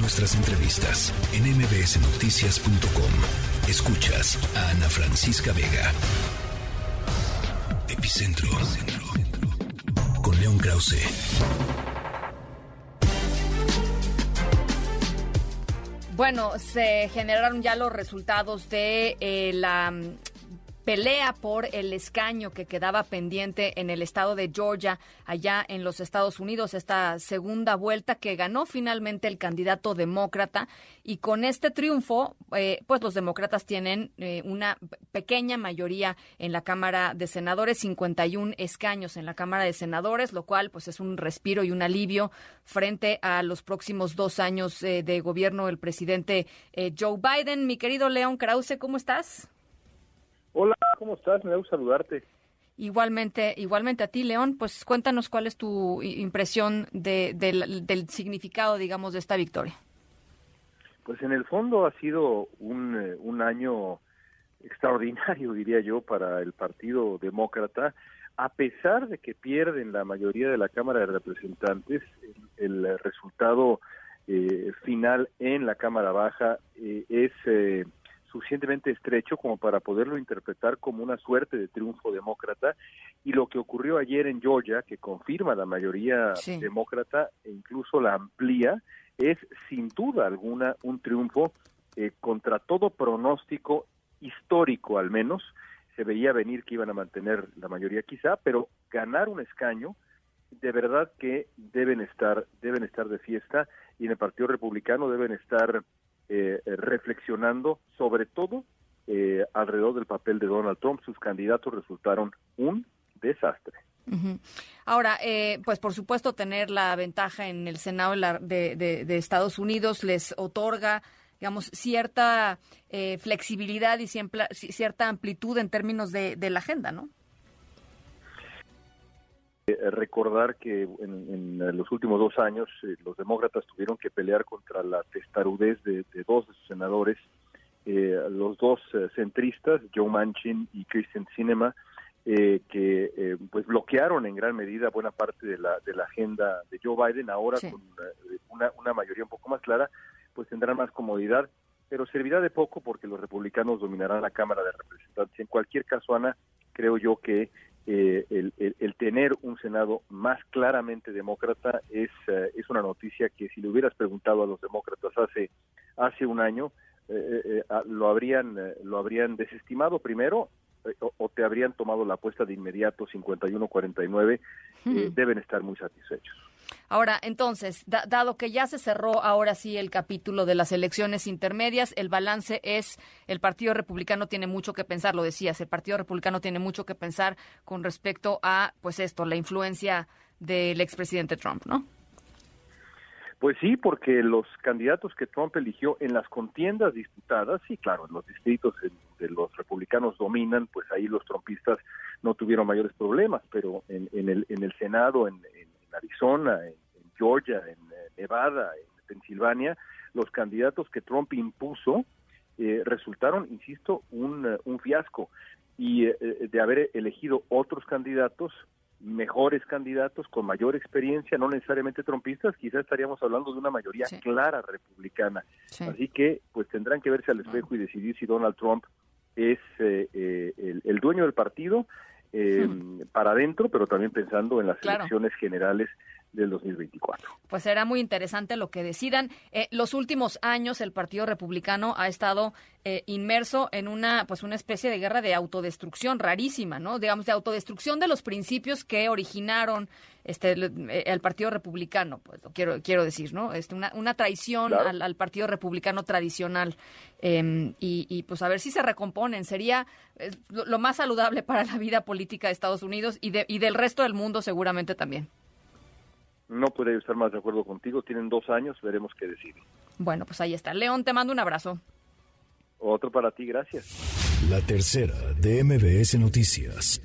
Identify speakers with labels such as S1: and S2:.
S1: nuestras entrevistas en mbsnoticias.com. Escuchas a Ana Francisca Vega. Epicentro. Con León Krause.
S2: Bueno, se generaron ya los resultados de eh, la pelea por el escaño que quedaba pendiente en el estado de Georgia, allá en los Estados Unidos, esta segunda vuelta que ganó finalmente el candidato demócrata. Y con este triunfo, eh, pues los demócratas tienen eh, una pequeña mayoría en la Cámara de Senadores, 51 escaños en la Cámara de Senadores, lo cual pues es un respiro y un alivio frente a los próximos dos años eh, de gobierno del presidente Joe Biden. Mi querido León Krause, ¿cómo estás?
S3: Hola, ¿cómo estás? Me da gusto saludarte.
S2: Igualmente, igualmente a ti, León, pues cuéntanos cuál es tu impresión de, del significado, digamos, de esta victoria.
S3: Pues en el fondo ha sido un, eh, un año extraordinario, diría yo, para el Partido Demócrata, a pesar de que pierden la mayoría de la Cámara de Representantes, el, resultado eh, final en la Cámara Baja eh, es suficientemente estrecho como para poderlo interpretar como una suerte de triunfo demócrata. Y lo que ocurrió ayer en Georgia, que confirma la mayoría demócrata e incluso la amplía, es sin duda alguna un triunfo eh, contra todo pronóstico histórico al menos. Se veía venir que iban a mantener la mayoría quizá, pero ganar un escaño de verdad que deben estar deben estar de fiesta. Y en el Partido Republicano deben estar eh, reflexionando sobre todo eh, alrededor del papel de Donald Trump. Sus candidatos resultaron un desastre.
S2: Ahora, eh, pues por supuesto tener la ventaja en el Senado de, Estados Unidos les otorga digamos, cierta flexibilidad y cierta amplitud en términos de, de la agenda, ¿no?
S3: Eh, recordar que en, los últimos dos años eh, los demócratas tuvieron que pelear contra la testarudez de, dos de sus senadores, eh, los dos centristas, Joe Manchin y Christian Sinema, que pues bloquearon en gran medida buena parte de la, de la agenda de Joe Biden. Ahora con una, una mayoría un poco más clara, pues tendrán más comodidad, pero servirá de poco porque los republicanos dominarán la Cámara de Representantes. En cualquier caso, Ana, creo yo que eh, el, tener un Senado más claramente demócrata es, eh, es una noticia que si le hubieras preguntado a los demócratas hace, hace un año, eh, lo, habrían, lo habrían desestimado primero o, te habrían tomado la apuesta de inmediato 51-49, deben estar muy satisfechos.
S2: Ahora, entonces, dado que ya se cerró ahora sí el capítulo de las elecciones intermedias, el balance es el Partido Republicano tiene mucho que pensar, lo decías, el Partido Republicano tiene mucho que pensar con respecto a, pues esto, la influencia del expresidente Trump, ¿no?
S3: Pues sí, porque los candidatos que Trump eligió en las contiendas disputadas, sí, claro, en los distritos de los republicanos dominan, pues ahí los trumpistas no tuvieron mayores problemas, pero en, el, en el Senado, en, Arizona, en, Georgia, en eh, Nevada, en Pensilvania, los candidatos que Trump impuso eh, resultaron, insisto, un, eh, un fiasco. Y de haber elegido otros candidatos, mejores candidatos con mayor experiencia, no necesariamente trompistas, quizás estaríamos hablando de una mayoría clara republicana. Así que pues tendrán que verse al espejo y decidir si Donald Trump es el, el, dueño del partido eh, para adentro, pero también pensando en las elecciones generales del 2024.
S2: Pues será muy interesante lo que decidan. Eh, los últimos años el Partido Republicano ha estado eh, inmerso en una pues una especie de guerra de autodestrucción rarísima, ¿no? Digamos de autodestrucción de los principios que originaron este eh, el, Partido Republicano, pues quiero quiero decir, ¿no? Este, una, una traición al, Partido Republicano tradicional em, y, pues a ver si se recomponen. Sería lo, más saludable para la vida política de Estados Unidos y de, y del resto del mundo seguramente también.
S3: No podría estar más de acuerdo contigo. Tienen dos años, veremos qué deciden.
S2: Bueno, pues ahí está. León, te mando un abrazo.
S3: Otro para ti, gracias.
S1: La tercera de MBS Noticias.